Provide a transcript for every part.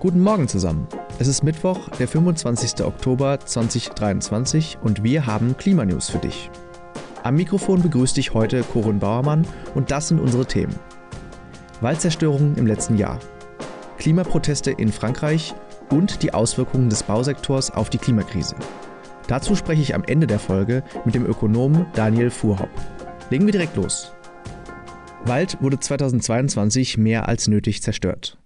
Guten Morgen zusammen. Es ist Mittwoch, der 25. Oktober 2023 und wir haben Klimanews für dich. Am Mikrofon begrüßt dich heute Corinne Bauermann und das sind unsere Themen. Waldzerstörung im letzten Jahr, Klimaproteste in Frankreich und die Auswirkungen des Bausektors auf die Klimakrise. Dazu spreche ich am Ende der Folge mit dem Ökonomen Daniel Fuhrhopp. Legen wir direkt los. Wald wurde 2022 mehr als nötig zerstört.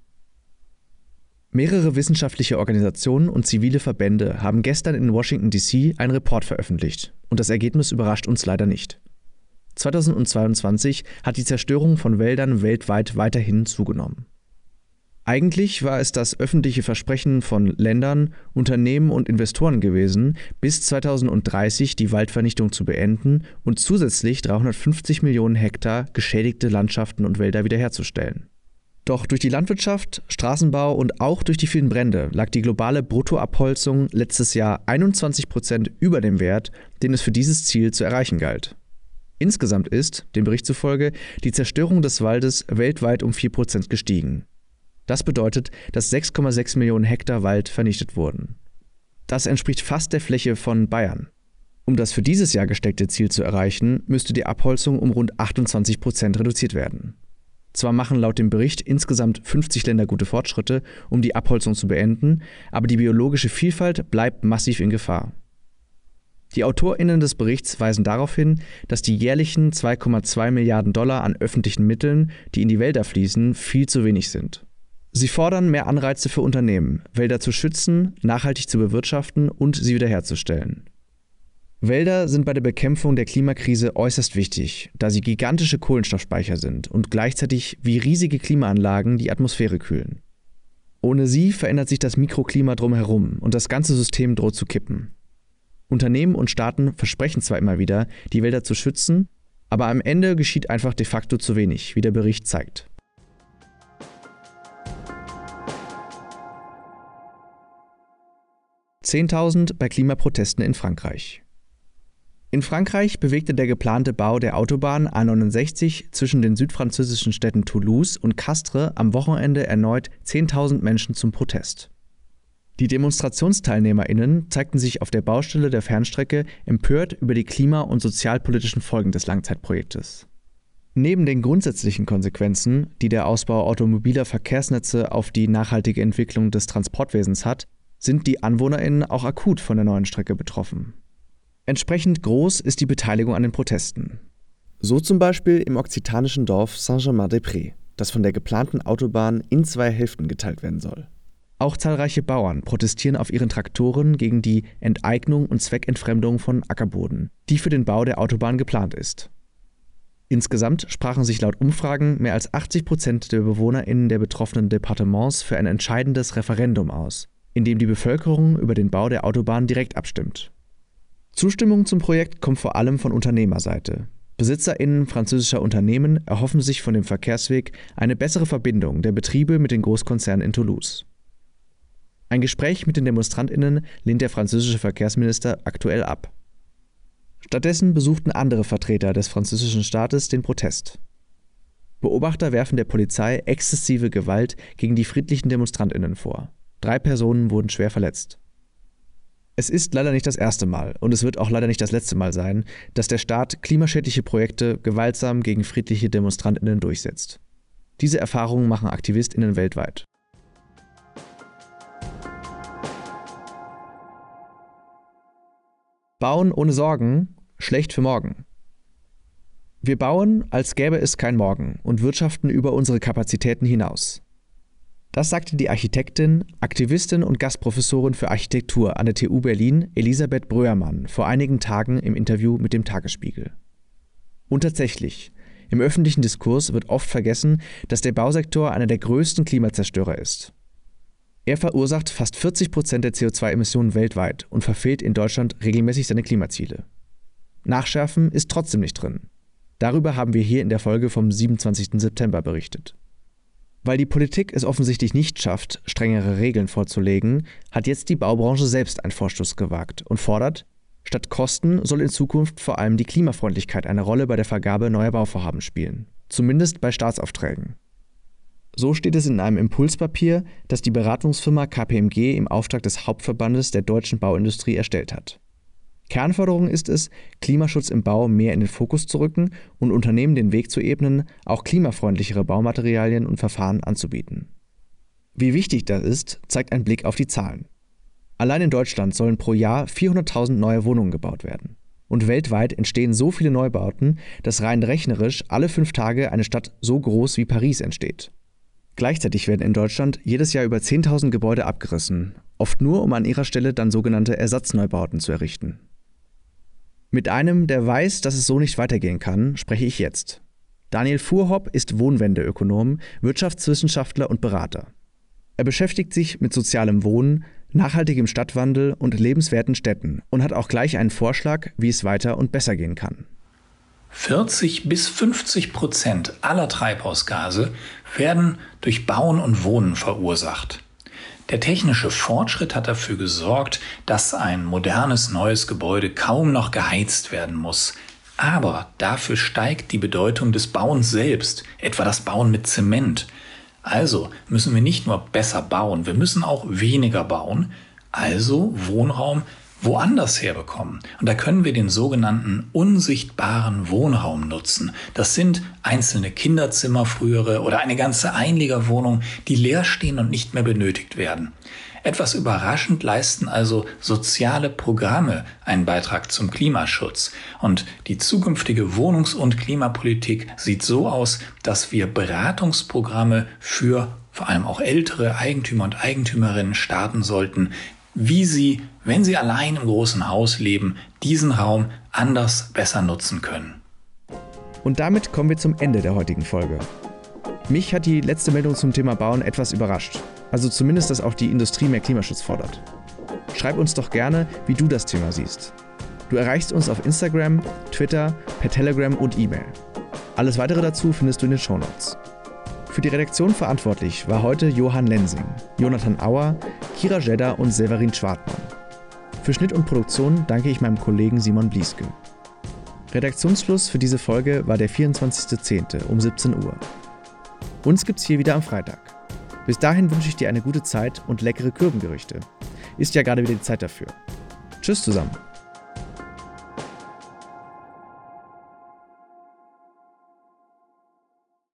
Mehrere wissenschaftliche Organisationen und zivile Verbände haben gestern in Washington, D.C. einen Report veröffentlicht. Und das Ergebnis überrascht uns leider nicht. 2022 hat die Zerstörung von Wäldern weltweit weiterhin zugenommen. Eigentlich war es das öffentliche Versprechen von Ländern, Unternehmen und Investoren gewesen, bis 2030 die Waldvernichtung zu beenden und zusätzlich 350 Millionen Hektar geschädigte Landschaften und Wälder wiederherzustellen. Doch durch die Landwirtschaft, Straßenbau und auch durch die vielen Brände lag die globale Bruttoabholzung letztes Jahr 21 Prozent über dem Wert, den es für dieses Ziel zu erreichen galt. Insgesamt ist, dem Bericht zufolge, die Zerstörung des Waldes weltweit um 4 Prozent gestiegen. Das bedeutet, dass 6,6 Millionen Hektar Wald vernichtet wurden. Das entspricht fast der Fläche von Bayern. Um das für dieses Jahr gesteckte Ziel zu erreichen, müsste die Abholzung um rund 28 Prozent reduziert werden. Zwar machen laut dem Bericht insgesamt 50 Länder gute Fortschritte, um die Abholzung zu beenden, aber die biologische Vielfalt bleibt massiv in Gefahr. Die AutorInnen des Berichts weisen darauf hin, dass die jährlichen 2,2 Milliarden Dollar an öffentlichen Mitteln, die in die Wälder fließen, viel zu wenig sind. Sie fordern mehr Anreize für Unternehmen, Wälder zu schützen, nachhaltig zu bewirtschaften und sie wiederherzustellen. Wälder sind bei der Bekämpfung der Klimakrise äußerst wichtig, da sie gigantische Kohlenstoffspeicher sind und gleichzeitig wie riesige Klimaanlagen die Atmosphäre kühlen. Ohne sie verändert sich das Mikroklima drumherum und das ganze System droht zu kippen. Unternehmen und Staaten versprechen zwar immer wieder, die Wälder zu schützen, aber am Ende geschieht einfach de facto zu wenig, wie der Bericht zeigt. Zehntausend bei Klimaprotesten in Frankreich. In Frankreich bewegte der geplante Bau der Autobahn A69 zwischen den südfranzösischen Städten Toulouse und Castres am Wochenende erneut 10.000 Menschen zum Protest. Die DemonstrationsteilnehmerInnen zeigten sich auf der Baustelle der Fernstrecke empört über die klima- und sozialpolitischen Folgen des Langzeitprojektes. Neben den grundsätzlichen Konsequenzen, die der Ausbau automobiler Verkehrsnetze auf die nachhaltige Entwicklung des Transportwesens hat, sind die AnwohnerInnen auch akut von der neuen Strecke betroffen. Entsprechend groß ist die Beteiligung an den Protesten. So zum Beispiel im okzitanischen Dorf Saint-Germain-des-Prés, das von der geplanten Autobahn in zwei Hälften geteilt werden soll. Auch zahlreiche Bauern protestieren auf ihren Traktoren gegen die Enteignung und Zweckentfremdung von Ackerboden, die für den Bau der Autobahn geplant ist. Insgesamt sprachen sich laut Umfragen mehr als 80 Prozent der BewohnerInnen der betroffenen Departements für ein entscheidendes Referendum aus, in dem die Bevölkerung über den Bau der Autobahn direkt abstimmt. Zustimmung zum Projekt kommt vor allem von Unternehmerseite. BesitzerInnen französischer Unternehmen erhoffen sich von dem Verkehrsweg eine bessere Verbindung der Betriebe mit den Großkonzernen in Toulouse. Ein Gespräch mit den DemonstrantInnen lehnt der französische Verkehrsminister aktuell ab. Stattdessen besuchten andere Vertreter des französischen Staates den Protest. Beobachter werfen der Polizei exzessive Gewalt gegen die friedlichen DemonstrantInnen vor. Drei Personen wurden schwer verletzt. Es ist leider nicht das erste Mal und es wird auch leider nicht das letzte Mal sein, dass der Staat klimaschädliche Projekte gewaltsam gegen friedliche Demonstrantinnen durchsetzt. Diese Erfahrungen machen Aktivistinnen weltweit. Bauen ohne Sorgen, schlecht für morgen. Wir bauen, als gäbe es kein Morgen und wirtschaften über unsere Kapazitäten hinaus. Das sagte die Architektin, Aktivistin und Gastprofessorin für Architektur an der TU Berlin Elisabeth Bröhrmann vor einigen Tagen im Interview mit dem Tagesspiegel. Und tatsächlich, im öffentlichen Diskurs wird oft vergessen, dass der Bausektor einer der größten Klimazerstörer ist. Er verursacht fast 40 Prozent der CO2-Emissionen weltweit und verfehlt in Deutschland regelmäßig seine Klimaziele. Nachschärfen ist trotzdem nicht drin. Darüber haben wir hier in der Folge vom 27. September berichtet. Weil die Politik es offensichtlich nicht schafft, strengere Regeln vorzulegen, hat jetzt die Baubranche selbst einen Vorstoß gewagt und fordert, statt Kosten soll in Zukunft vor allem die Klimafreundlichkeit eine Rolle bei der Vergabe neuer Bauvorhaben spielen, zumindest bei Staatsaufträgen. So steht es in einem Impulspapier, das die Beratungsfirma KPMG im Auftrag des Hauptverbandes der deutschen Bauindustrie erstellt hat. Kernforderung ist es, Klimaschutz im Bau mehr in den Fokus zu rücken und Unternehmen den Weg zu ebnen, auch klimafreundlichere Baumaterialien und Verfahren anzubieten. Wie wichtig das ist, zeigt ein Blick auf die Zahlen. Allein in Deutschland sollen pro Jahr 400.000 neue Wohnungen gebaut werden. Und weltweit entstehen so viele Neubauten, dass rein rechnerisch alle fünf Tage eine Stadt so groß wie Paris entsteht. Gleichzeitig werden in Deutschland jedes Jahr über 10.000 Gebäude abgerissen, oft nur um an ihrer Stelle dann sogenannte Ersatzneubauten zu errichten. Mit einem, der weiß, dass es so nicht weitergehen kann, spreche ich jetzt. Daniel Fuhrhopp ist Wohnwendeökonom, Wirtschaftswissenschaftler und Berater. Er beschäftigt sich mit sozialem Wohnen, nachhaltigem Stadtwandel und lebenswerten Städten und hat auch gleich einen Vorschlag, wie es weiter und besser gehen kann. 40 bis 50 Prozent aller Treibhausgase werden durch Bauen und Wohnen verursacht. Der technische Fortschritt hat dafür gesorgt, dass ein modernes neues Gebäude kaum noch geheizt werden muss. Aber dafür steigt die Bedeutung des Bauens selbst, etwa das Bauen mit Zement. Also müssen wir nicht nur besser bauen, wir müssen auch weniger bauen, also Wohnraum woanders herbekommen. Und da können wir den sogenannten unsichtbaren Wohnraum nutzen. Das sind einzelne Kinderzimmer frühere oder eine ganze Einliegerwohnung, die leer stehen und nicht mehr benötigt werden. Etwas überraschend leisten also soziale Programme einen Beitrag zum Klimaschutz. Und die zukünftige Wohnungs- und Klimapolitik sieht so aus, dass wir Beratungsprogramme für vor allem auch ältere Eigentümer und Eigentümerinnen starten sollten, wie sie, wenn sie allein im großen Haus leben, diesen Raum anders besser nutzen können. Und damit kommen wir zum Ende der heutigen Folge. Mich hat die letzte Meldung zum Thema Bauen etwas überrascht. Also zumindest, dass auch die Industrie mehr Klimaschutz fordert. Schreib uns doch gerne, wie du das Thema siehst. Du erreichst uns auf Instagram, Twitter, per Telegram und E-Mail. Alles weitere dazu findest du in den Shownotes. Für die Redaktion verantwortlich war heute Johann Lensing, Jonathan Auer, Kira Jedda und Severin Schwartmann. Für Schnitt und Produktion danke ich meinem Kollegen Simon Blieske. Redaktionsschluss für diese Folge war der 24.10. um 17 Uhr. Uns gibt's hier wieder am Freitag. Bis dahin wünsche ich dir eine gute Zeit und leckere Kürbengerüchte. Ist ja gerade wieder die Zeit dafür. Tschüss zusammen.